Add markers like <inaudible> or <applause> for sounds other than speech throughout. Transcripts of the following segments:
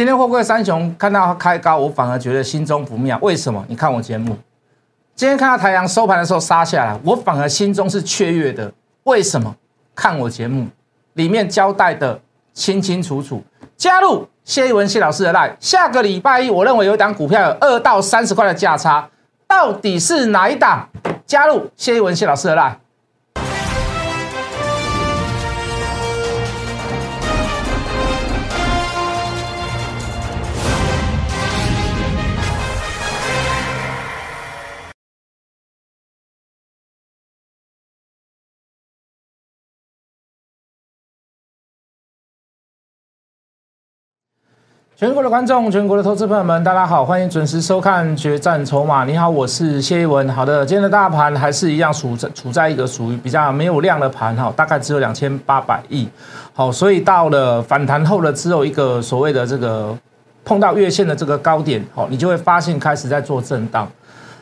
今天货柜三雄看到它开高，我反而觉得心中不妙。为什么？你看我节目，今天看到太阳收盘的时候杀下来，我反而心中是雀跃的。为什么？看我节目里面交代的清清楚楚。加入谢一文谢老师的 line，下个礼拜一，我认为有一档股票有二到三十块的价差，到底是哪一档？加入谢一文谢老师的 line。全国的观众，全国的投资朋友们，大家好，欢迎准时收看《决战筹码》。你好，我是谢一文。好的，今天的大盘还是一样处在处在一个属于比较没有量的盘哈，大概只有两千八百亿。好，所以到了反弹后的只有一个所谓的这个碰到月线的这个高点，好，你就会发现开始在做震荡。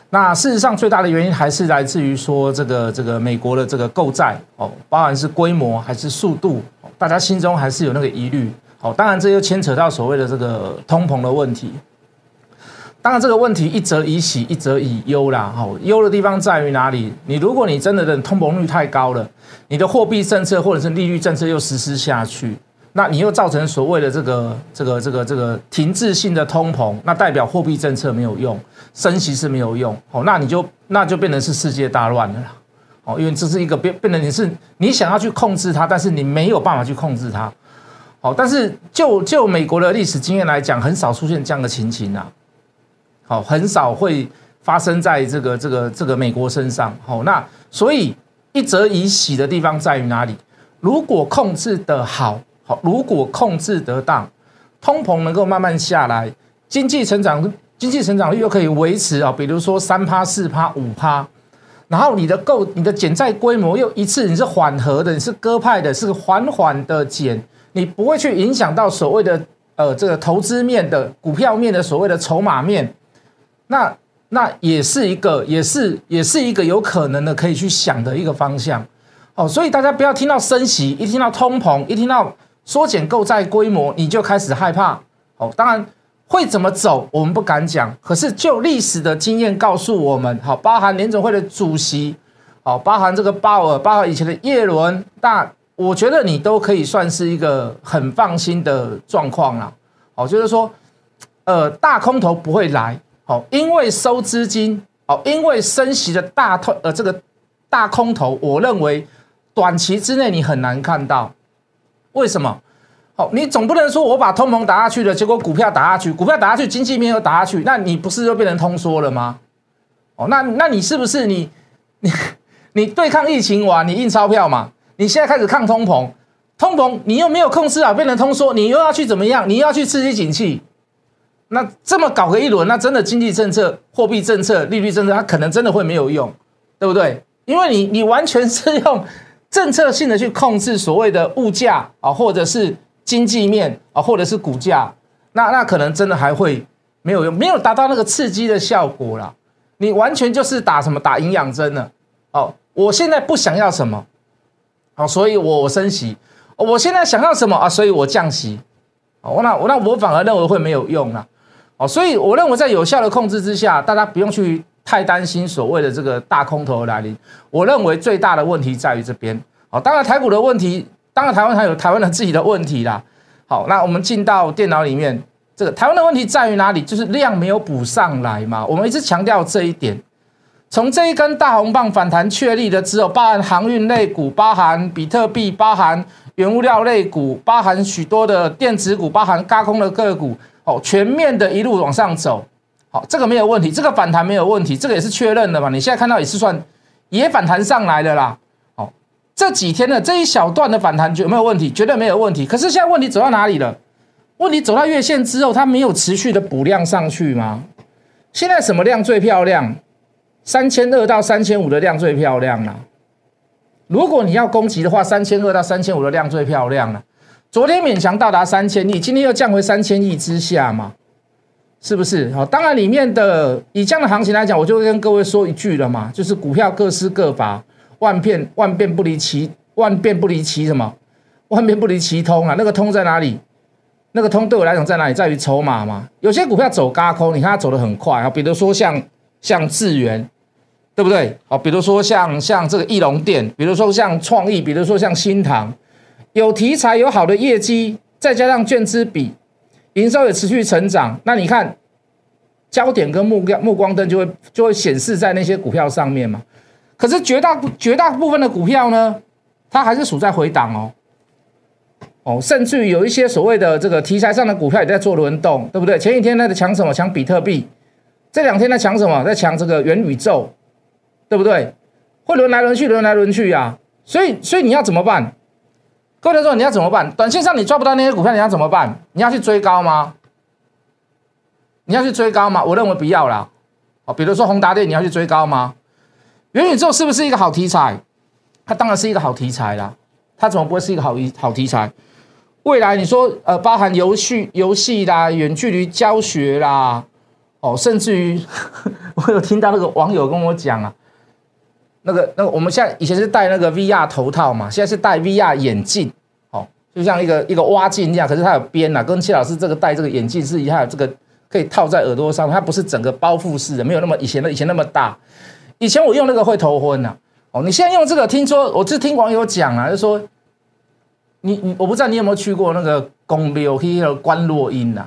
那事实上最大的原因还是来自于说这个这个美国的这个购债哦，包含是规模还是速度，大家心中还是有那个疑虑。好，当然这又牵扯到所谓的这个通膨的问题。当然这个问题一则以喜，一则以忧啦。好，忧的地方在于哪里？你如果你真的的通膨率太高了，你的货币政策或者是利率政策又实施下去，那你又造成所谓的这个这个这个这个停滞性的通膨，那代表货币政策没有用，升息是没有用。好，那你就那就变成是世界大乱了啦。哦，因为这是一个变变成你是你想要去控制它，但是你没有办法去控制它。好，但是就就美国的历史经验来讲，很少出现这样的情形啊。好，很少会发生在这个这个这个美国身上。好，那所以一则以喜的地方在于哪里？如果控制的好，好，如果控制得当，通膨能够慢慢下来，经济成长经济成长率又可以维持啊，比如说三趴、四趴、五趴，然后你的购你的减债规模又一次你是缓和的，你是鸽派的，是缓缓的减。你不会去影响到所谓的呃这个投资面的股票面的所谓的筹码面，那那也是一个也是也是一个有可能的可以去想的一个方向哦，所以大家不要听到升息，一听到通膨，一听到缩减购债规模，你就开始害怕哦。当然会怎么走，我们不敢讲，可是就历史的经验告诉我们，好，包含联总会的主席，好，包含这个鲍尔，包含以前的叶伦，大。我觉得你都可以算是一个很放心的状况啦，哦，就是说，呃，大空头不会来，哦，因为收资金，哦，因为升息的大头，呃，这个大空头，我认为短期之内你很难看到，为什么？哦，你总不能说我把通膨打下去了，结果股票打下去，股票打下去，经济面又打下去，那你不是就变成通缩了吗？哦，那那你是不是你你 <laughs> 你对抗疫情完，你印钞票嘛？你现在开始抗通膨，通膨你又没有控制啊，变成通缩，你又要去怎么样？你又要去刺激景气，那这么搞个一轮，那真的经济政策、货币政策、利率政策，它可能真的会没有用，对不对？因为你你完全是用政策性的去控制所谓的物价啊，或者是经济面啊，或者是股价，那那可能真的还会没有用，没有达到那个刺激的效果啦。你完全就是打什么打营养针了哦。我现在不想要什么。好，所以我升息，我现在想要什么啊？所以我降息，哦，那我那我反而认为会没有用啦，哦，所以我认为在有效的控制之下，大家不用去太担心所谓的这个大空头来临。我认为最大的问题在于这边，哦，当然台股的问题，当然台湾还有台湾的自己的问题啦。好，那我们进到电脑里面，这个台湾的问题在于哪里？就是量没有补上来嘛。我们一直强调这一点。从这一根大红棒反弹确立的只有，包含航运类股，包含比特币，包含原物料类股，包含许多的电子股，包含高空的个股，哦，全面的一路往上走，好，这个没有问题，这个反弹没有问题，这个也是确认的嘛？你现在看到也是算也反弹上来的啦，好，这几天的这一小段的反弹有没有问题？绝对没有问题。可是现在问题走到哪里了？问题走到月线之后，它没有持续的补量上去吗？现在什么量最漂亮？三千二到三千五的量最漂亮了。如果你要攻击的话，三千二到三千五的量最漂亮了。昨天勉强到达三千亿，今天又降回三千亿之下嘛？是不是？好，当然里面的以这样的行情来讲，我就会跟各位说一句了嘛，就是股票各施各法，万变万变不离其万变不离其什么？万变不离其通啊！那个通在哪里？那个通对我来讲在哪里？在于筹码嘛。有些股票走高空，你看它走得很快啊，比如说像像智源，对不对？哦，比如说像像这个翼龙店，比如说像创意，比如说像新塘，有题材有好的业绩，再加上券资比，营收也持续成长，那你看焦点跟目标目光灯就会就会显示在那些股票上面嘛。可是绝大绝大部分的股票呢，它还是处在回档哦。哦，甚至于有一些所谓的这个题材上的股票也在做轮动，对不对？前几天在抢什么？抢比特币。这两天在抢什么？在抢这个元宇宙，对不对？会轮来轮去，轮来轮去呀。所以，所以你要怎么办？各位同学，你要怎么办？短线上你抓不到那些股票，你要怎么办？你要去追高吗？你要去追高吗？我认为不要啦。哦，比如说宏达电，你要去追高吗？元宇宙是不是一个好题材？它当然是一个好题材啦。它怎么不会是一个好一好题材？未来你说，呃，包含游戏、游戏啦、远距离教学啦，哦，甚至于 <laughs> 我有听到那个网友跟我讲啊，那个、那个，我们现在以前是戴那个 VR 头套嘛，现在是戴 VR 眼镜，哦，就像一个一个挖镜一样，可是它有边呐，跟谢老师这个戴这个眼镜是一样，这个可以套在耳朵上，它不是整个包覆式的，没有那么以前的以前那么大。以前我用那个会头昏呐，哦，你现在用这个，听说我是听网友讲啊，就说。你你我不知道你有没有去过那个公庙去观落音呐？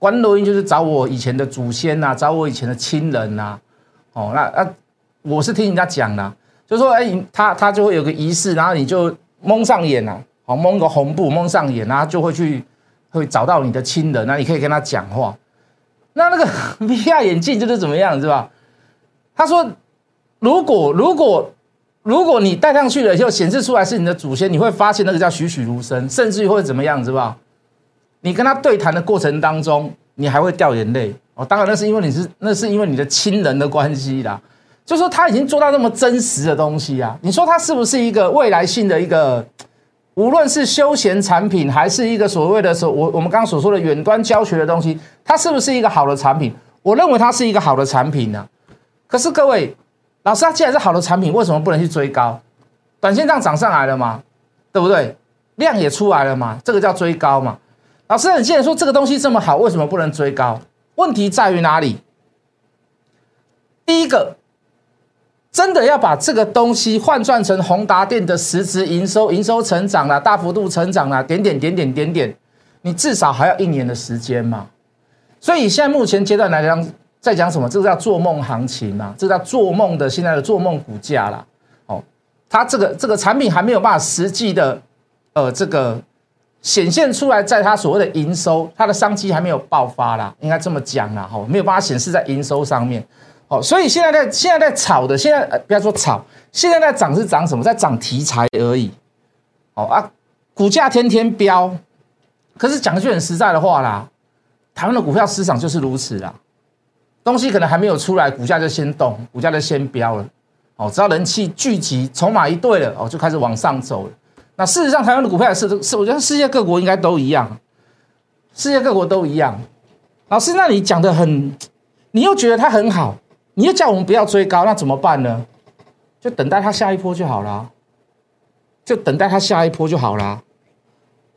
观落音就是找我以前的祖先呐，找我以前的亲人呐。哦，那那我是听人家讲的，就说哎，他他就会有个仪式，然后你就蒙上眼呐，好蒙个红布蒙上眼，然后就会去会找到你的亲人，那你可以跟他讲话。那那个 <laughs> VR 眼镜就是怎么样，是吧？他说，如果如果。如果你戴上去了以后显示出来是你的祖先，你会发现那个叫栩栩如生，甚至于会怎么样，是吧？你跟他对谈的过程当中，你还会掉眼泪哦。当然，那是因为你是那是因为你的亲人的关系啦。就说他已经做到那么真实的东西啊，你说他是不是一个未来性的一个，无论是休闲产品，还是一个所谓的说我我们刚刚所说的远端教学的东西，它是不是一个好的产品？我认为它是一个好的产品呢。可是各位。老师，它既然是好的产品，为什么不能去追高？短线上涨上来了嘛，对不对？量也出来了嘛，这个叫追高嘛。老师，你既然说这个东西这么好，为什么不能追高？问题在于哪里？第一个，真的要把这个东西换算成宏达电的实质营收，营收成长了，大幅度成长了，点点点点点点，你至少还要一年的时间嘛。所以现在目前阶段来讲。在讲什么？这个叫做梦行情嘛？这叫做梦的现在的做梦股价啦。哦，它这个这个产品还没有办法实际的，呃，这个显现出来，在它所谓的营收，它的商机还没有爆发啦，应该这么讲啦。哈，没有办法显示在营收上面。哦，所以现在在现在在炒的，现在不要说炒，现在在涨是涨什么？在涨题材而已。哦啊，股价天天飙，可是讲句很实在的话啦，台湾的股票市场就是如此啦。东西可能还没有出来，股价就先动，股价就先飙了。哦，只要人气聚集，筹码一对了，哦，就开始往上走了。那事实上，台湾的股票是，是我觉得世界各国应该都一样，世界各国都一样。老师，那你讲的很，你又觉得它很好，你又叫我们不要追高，那怎么办呢？就等待它下一波就好了，就等待它下一波就好了。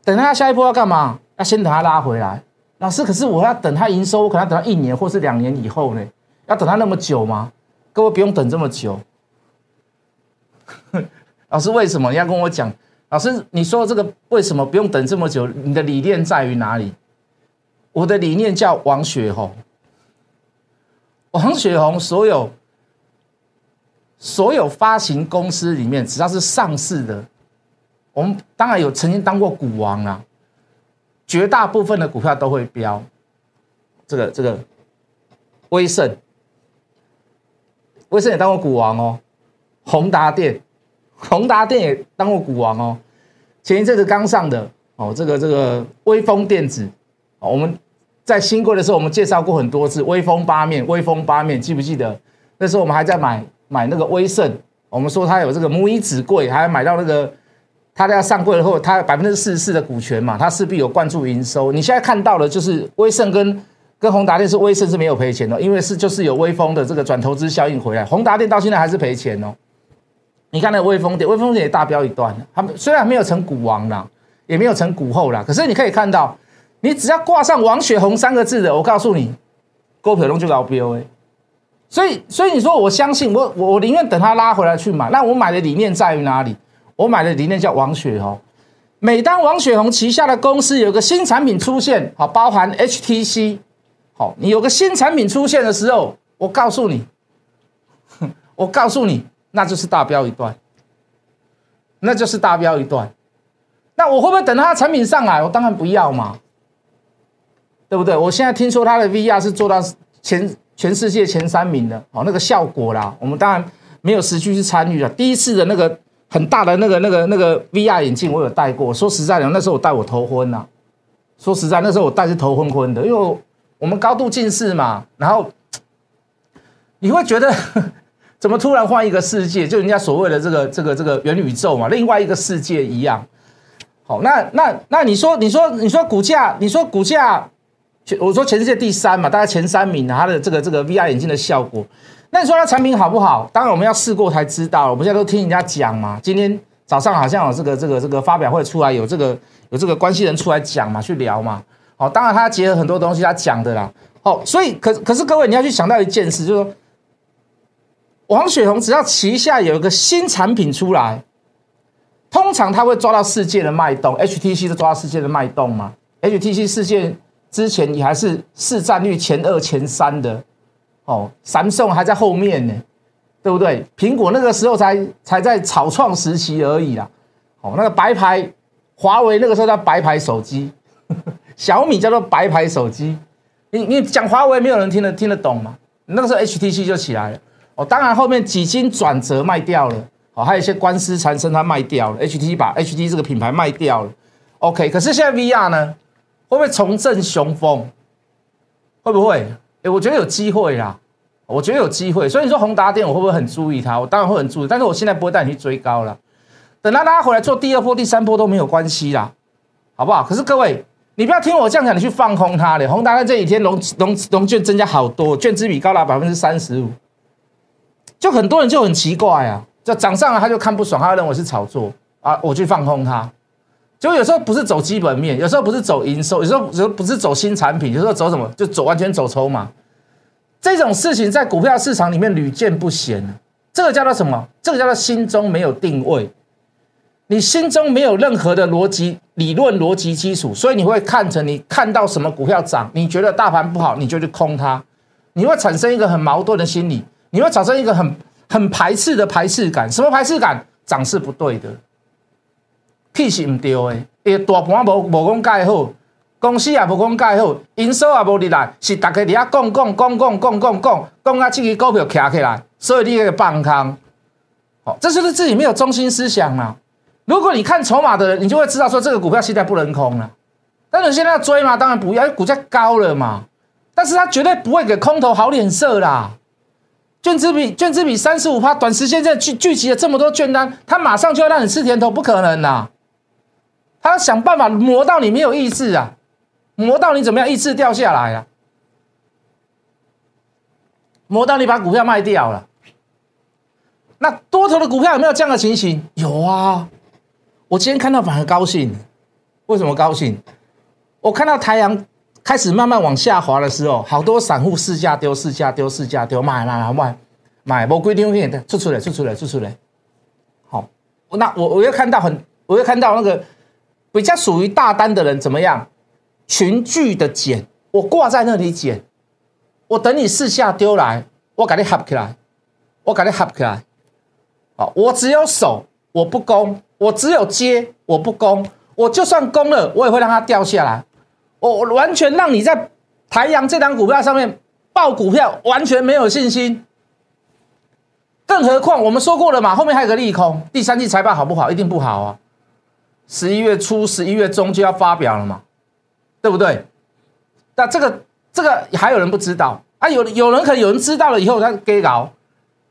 等它下一波要干嘛？要先等它拉回来。老师，可是我要等它营收，我可能要等到一年或是两年以后呢？要等它那么久吗？各位不用等这么久。<laughs> 老师，为什么你要跟我讲？老师，你说这个为什么不用等这么久？你的理念在于哪里？我的理念叫王雪红。王雪红所有所有发行公司里面，只要是上市的，我们当然有曾经当过股王啊。绝大部分的股票都会飙，这个这个，威盛，威盛也当过股王哦，宏达电，宏达电也当过股王哦，前一阵子刚上的哦，这个这个威风电子，哦我们在新贵的时候我们介绍过很多次，威风八面，威风八面，记不记得？那时候我们还在买买那个威盛，我们说它有这个母以子贵，还买到那个。它要上柜后，它百分之四十四的股权嘛，它势必有灌注营收。你现在看到的，就是威盛跟跟宏达电是威盛是没有赔钱的，因为是就是有威风的这个转投资效应回来。宏达电到现在还是赔钱哦。你看那个威风电，威风电也大飙一段，他们虽然没有成股王啦，也没有成股后啦，可是你可以看到，你只要挂上王雪红三个字的，我告诉你，股票龙就搞标哎。所以，所以你说我相信我，我我宁愿等他拉回来去买。那我买的理念在于哪里？我买的理念叫王雪红。每当王雪红旗下的公司有个新产品出现，好，包含 HTC，好，你有个新产品出现的时候，我告诉你，<laughs> 我告诉你，那就是大标一段，那就是大标一段。那我会不会等他的产品上来？我当然不要嘛，对不对？我现在听说它的 VR 是做到前。全世界前三名的哦，那个效果啦，我们当然没有实际去参与了。第一次的那个很大的那个那个那个 VR 眼镜，我有戴过。说实在的，那时候我戴我头昏呐。说实在，那时候我戴是头昏昏的，因为我们高度近视嘛。然后你会觉得 <laughs> 怎么突然换一个世界？就人家所谓的这个这个这个元宇宙嘛，另外一个世界一样。好，那那那你说你说你说股价，你说股价。我说全世界第三嘛，大概前三名啊，它的这个这个 VR 眼镜的效果。那你说它产品好不好？当然我们要试过才知道。我们现在都听人家讲嘛。今天早上好像有这个这个这个发表会出来，有这个有这个关系人出来讲嘛，去聊嘛。好，当然他结合很多东西他讲的啦。好，所以可可是各位你要去想到一件事，就是说王雪红只要旗下有一个新产品出来，通常他会抓到世界的脉动。HTC 是抓到世界的脉动嘛？HTC 世界。之前你还是市占率前二、前三的，哦，三送还在后面呢，对不对？苹果那个时候才才在草创时期而已啦，哦，那个白牌，华为那个时候叫白牌手机，<laughs> 小米叫做白牌手机，你你讲华为没有人听得听得懂吗？那个时候 HTC 就起来了，哦，当然后面几经转折卖掉了，哦，还有一些官司缠身，它卖掉了，HT 把 HT 这个品牌卖掉了，OK，可是现在 VR 呢？会不会重振雄风？会不会？哎，我觉得有机会啦，我觉得有机会。所以你说宏达电，我会不会很注意它？我当然会很注意，但是我现在不会带你去追高了。等它拉回来做第二波、第三波都没有关系啦，好不好？可是各位，你不要听我这样讲，你去放空它的。宏达在这几天融融融券增加好多，券资比高达百分之三十五，就很多人就很奇怪啊，就涨上来他就看不爽，他认为是炒作啊，我去放空它。就有时候不是走基本面，有时候不是走营收，有时候有时候不是走新产品，有时候走什么就走完全走筹码。这种事情在股票市场里面屡见不鲜。这个叫做什么？这个叫做心中没有定位，你心中没有任何的逻辑理论逻辑基础，所以你会看成你看到什么股票涨，你觉得大盘不好，你就去空它，你会产生一个很矛盾的心理，你会产生一个很很排斥的排斥感。什么排斥感？涨是不对的。屁是唔对的，伊大盘无无讲介好，公司也无讲介好，营收也无入来，是大家伫遐讲讲讲讲讲讲讲，讲啊，这个股票徛起来，所以你个放空，好，这就是自己没有中心思想啊。如果你看筹码的人，你就会知道说这个股票现在不能空了。但是现在要追吗？当然不要，因为股价高了嘛。但是他绝对不会给空头好脸色啦。卷资比卷资比三十五趴，短时间内聚聚集了这么多卷单，他马上就要让你吃甜头，不可能啦。他要想办法磨到你没有意志啊，磨到你怎么样意志掉下来啊，磨到你把股票卖掉了。那多头的股票有没有这样的情形？有啊，我今天看到反而高兴。为什么高兴？我看到太阳开始慢慢往下滑的时候，好多散户试价丢、试价丢、试价丢，买买买买买，我规定给你出出来、出出来、出出来。好，那我我又看到很，我又看到那个。比较属于大单的人怎么样？群聚的减，我挂在那里减，我等你四下丢来，我给你合起来，我给你合起来。好，我只有守，我不攻；我只有接，我不攻。我就算攻了，我也会让它掉下来。我完全让你在台阳这张股票上面报股票，完全没有信心。更何况我们说过了嘛，后面还有个利空，第三季财报好不好？一定不好啊。十一月初、十一月中就要发表了嘛，对不对？那这个、这个还有人不知道啊？有有人可能有人知道了以后他给搞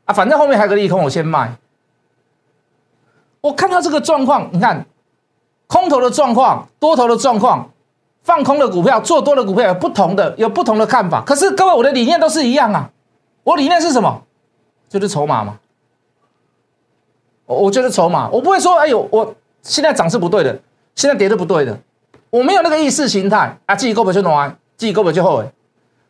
啊，反正后面还有个利空，我先卖。我看到这个状况，你看空头的状况、多头的状况，放空的股票、做多的股票有不同的、有不同的看法。可是各位，我的理念都是一样啊。我理念是什么？就是筹码嘛。我我觉得筹码，我不会说，哎呦我。现在涨是不对的，现在跌是不对的，我没有那个意识形态啊，自己够不就难，自己够不就后悔。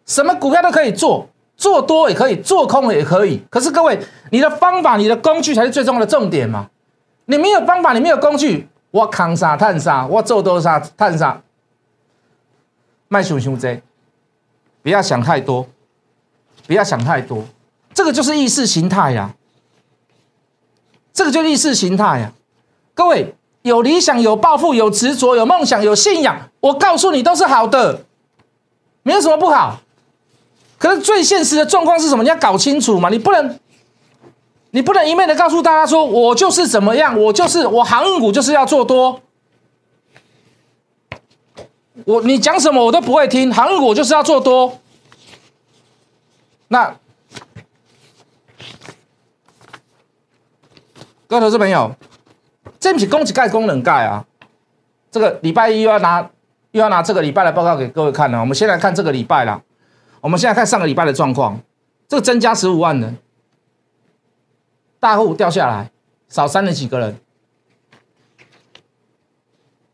什么股票都可以做，做多也可以，做空也可以。可是各位，你的方法、你的工具才是最重要的重点嘛。你没有方法，你没有工具，我扛啥探啥，我做多啥探啥，卖熊熊贼，不要想太多，不要想太多，这个就是意识形态呀。这个就意识形态呀，各位有理想、有抱负、有执着、有梦想、有信仰，我告诉你都是好的，没有什么不好。可是最现实的状况是什么？你要搞清楚嘛，你不能，你不能一面的告诉大家说我就是怎么样，我就是我航运股就是要做多，我你讲什么我都不会听，航运股就是要做多，那。各位投资朋友，这不是供给盖功能盖啊！这个礼拜一又要拿又要拿这个礼拜的报告给各位看了。我们先来看这个礼拜啦。我们现在看上个礼拜的状况，这个增加十五万人，大户掉下来，少三了几个人。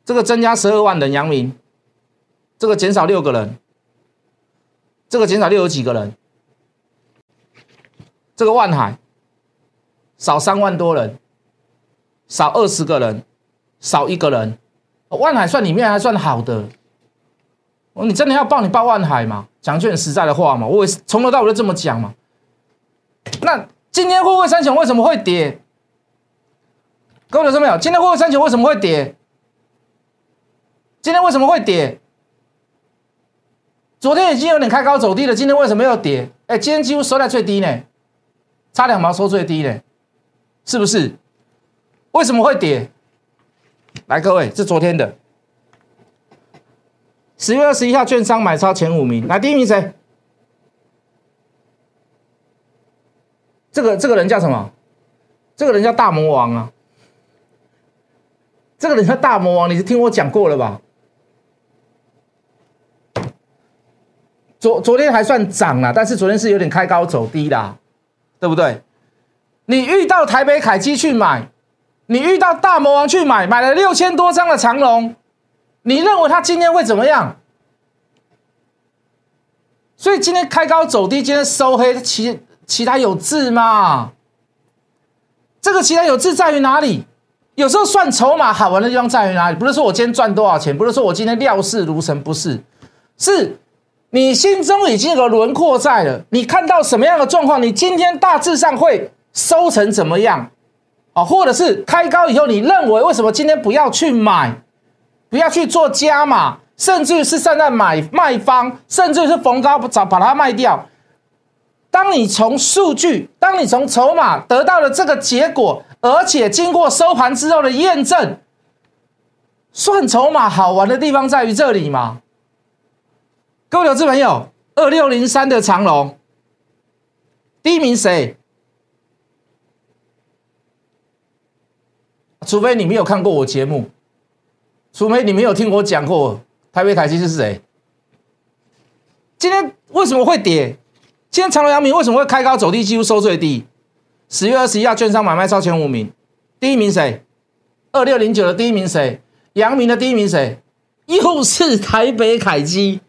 这个增加十二万人，阳明，这个减少六个人，这个减少六有几个人？这个万海少三万多人。少二十个人，少一个人，万海算里面还算好的。哦，你真的要报你报万海吗？讲句很实在的话嘛，我也从头到尾都这么讲嘛。那今天货柜三雄为什么会跌？各位有说没有？今天货柜三雄为什么会跌？今天为什么会跌？昨天已经有点开高走低了，今天为什么要跌？哎，今天几乎收在最低呢，差两毛收最低呢，是不是？为什么会跌？来，各位，这昨天的十月二十一号，券商买超前五名，来第一名谁？这个这个人叫什么？这个人叫大魔王啊！这个人叫大魔王，你是听我讲过了吧？昨昨天还算涨了，但是昨天是有点开高走低的，对不对？你遇到台北凯基去买。你遇到大魔王去买，买了六千多张的长龙，你认为他今天会怎么样？所以今天开高走低，今天收黑，其其他有字吗？这个其他有字在于哪里？有时候算筹码好玩的地方在于哪里？不是说我今天赚多少钱，不是说我今天料事如神，不是，是你心中已经有个轮廓在了。你看到什么样的状况，你今天大致上会收成怎么样？或者是开高以后，你认为为什么今天不要去买，不要去做加码，甚至是站在买卖方，甚至是逢高不找把它卖掉？当你从数据，当你从筹码得到了这个结果，而且经过收盘之后的验证，算筹码好玩的地方在于这里嘛？各位投资朋友，二六零三的长龙，第一名谁？除非你没有看过我节目，除非你没有听我讲过台北凯基是谁。今天为什么会跌？今天长隆、阳明为什么会开高走低，几乎收最低？十月二十一号，券商买卖超前五名，第一名谁？二六零九的第一名谁？阳明的第一名谁？又是台北凯基，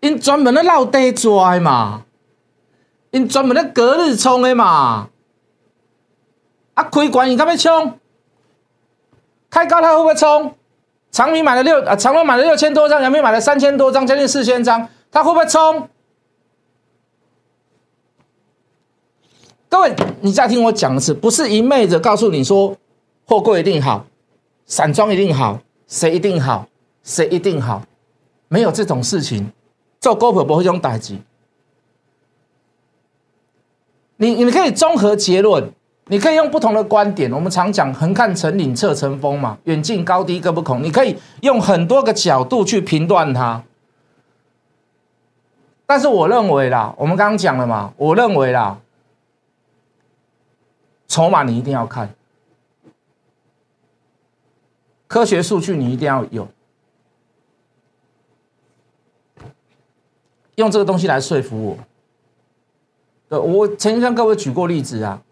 因专门的绕地拽嘛，因专门的隔日冲的嘛。啊，开关你干嘛冲？开高他会不会冲？长明买了六啊，长隆买了六千多张，阳明买了三千多张，将近四千张，他会不会冲？各位，你再听我讲一次，不是一昧的告诉你说货柜一定好，散装一定好，谁一定好，谁一定好，没有这种事情，做股票不会这种代志。你你可以综合结论。你可以用不同的观点，我们常讲横看成岭侧成峰嘛，远近高低各不同。你可以用很多个角度去评断它，但是我认为啦，我们刚刚讲了嘛，我认为啦，筹码你一定要看，科学数据你一定要有，用这个东西来说服我。我曾经跟各位举过例子啊。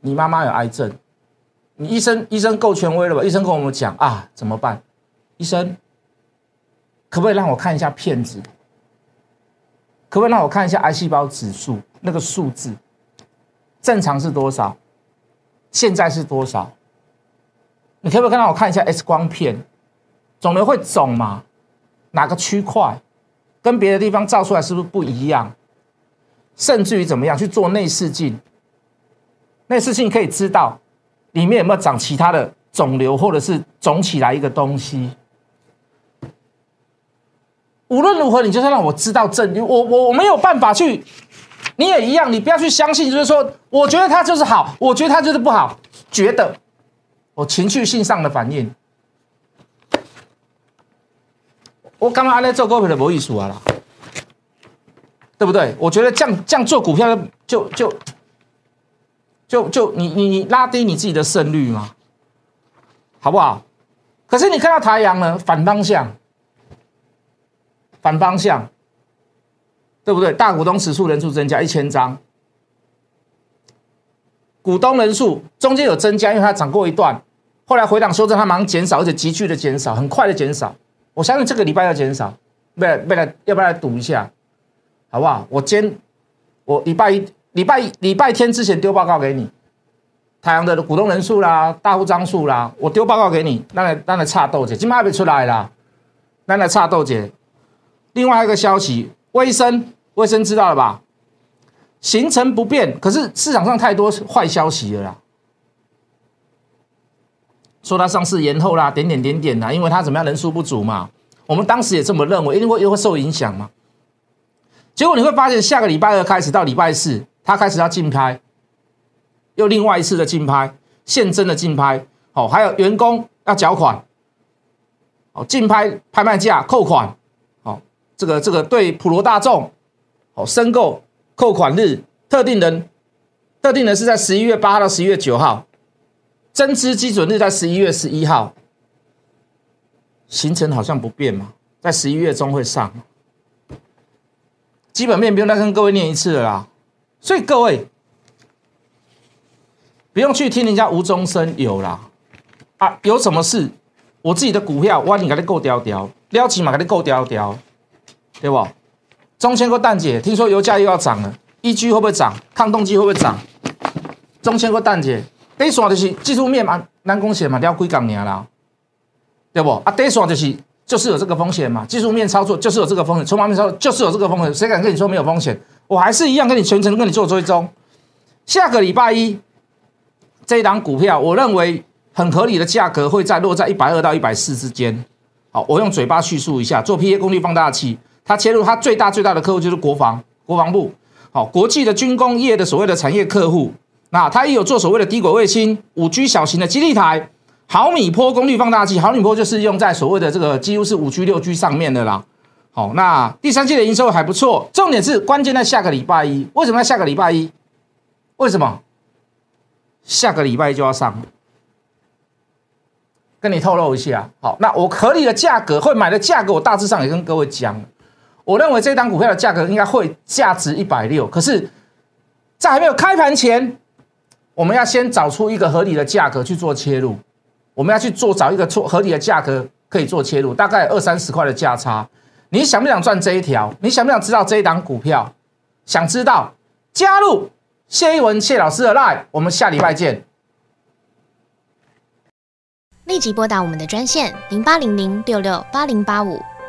你妈妈有癌症，你医生医生够权威了吧？医生跟我们讲啊，怎么办？医生可不可以让我看一下片子？可不可以让我看一下癌细胞指数那个数字？正常是多少？现在是多少？你可不可以让我看一下 X 光片？肿瘤会肿吗？哪个区块跟别的地方照出来是不是不一样？甚至于怎么样去做内视镜？那事情可以知道里面有没有长其他的肿瘤，或者是肿起来一个东西。无论如何，你就是让我知道证据。我我我没有办法去，你也一样，你不要去相信，就是说，我觉得他就是好，我觉得他就是不好，觉得我情绪性上的反应。我刚刚安利做股票的没意思啊啦，对不对？我觉得这样这样做股票就就就就你你你拉低你自己的胜率嘛，好不好？可是你看到太阳呢，反方向。反方向，对不对？大股东持数人数增加一千张，股东人数中间有增加，因为它涨过一段，后来回档修正，它马上减少，而且急剧的减少，很快的减少。我相信这个礼拜要减少，为了为了要不要来赌一下，好不好？我今我礼拜一、礼拜礼拜天之前丢报告给你，太阳的股东人数啦，大户张数啦，我丢报告给你，那来那来差豆姐，今晚还没出来啦，那来差豆姐。另外一个消息，卫生卫生知道了吧？行程不变，可是市场上太多坏消息了啦。说它上市延后啦，点点点点啦，因为它怎么样人数不足嘛。我们当时也这么认为，一定会又会受影响嘛。结果你会发现，下个礼拜二开始到礼拜四，他开始要竞拍，又另外一次的竞拍，现真的竞拍，哦，还有员工要缴款，哦，竞拍拍卖价扣款。哦这个这个对普罗大众，哦申购扣款日特定人，特定人是在十一月八号到十一月九号，增资基准日在十一月十一号，行程好像不变嘛，在十一月中会上，基本面不用再跟各位念一次了啦，所以各位不用去听人家无中生有啦，啊有什么事，我自己的股票我你给你够屌屌，撩起嘛给你够屌屌。对不？中千个蛋姐，听说油价又要涨了，E G 会不会涨？抗冻剂会不会涨？中千个蛋姐，第一线就是技术面嘛，难攻险嘛，要归港年啦，对不？啊，第一线就是就是有这个风险嘛，技术面操作就是有这个风险，筹码面操作就是有这个风险，谁敢跟你说没有风险？我还是一样跟你全程跟你做追踪。下个礼拜一这一档股票，我认为很合理的价格会在落在一百二到一百四之间。好，我用嘴巴叙述一下，做 P A 功率放大器。它切入它最大最大的客户就是国防国防部，好，国际的军工业的所谓的产业客户，那它也有做所谓的低轨卫星、五 G 小型的基地台、毫米波功率放大器，毫米波就是用在所谓的这个几乎是五 G 六 G 上面的啦。好，那第三季的营收还不错，重点是关键在下个礼拜一，为什么在下个礼拜一？为什么？下个礼拜一就要上，跟你透露一下。好，那我合理的价格会买的价格，我大致上也跟各位讲。我认为这档股票的价格应该会价值一百六，可是，在还没有开盘前，我们要先找出一个合理的价格去做切入。我们要去做找一个错合理的价格可以做切入，大概二三十块的价差。你想不想赚这一条？你想不想知道这一档股票？想知道？加入谢一文谢老师的 live，我们下礼拜见。立即拨打我们的专线零八零零六六八零八五。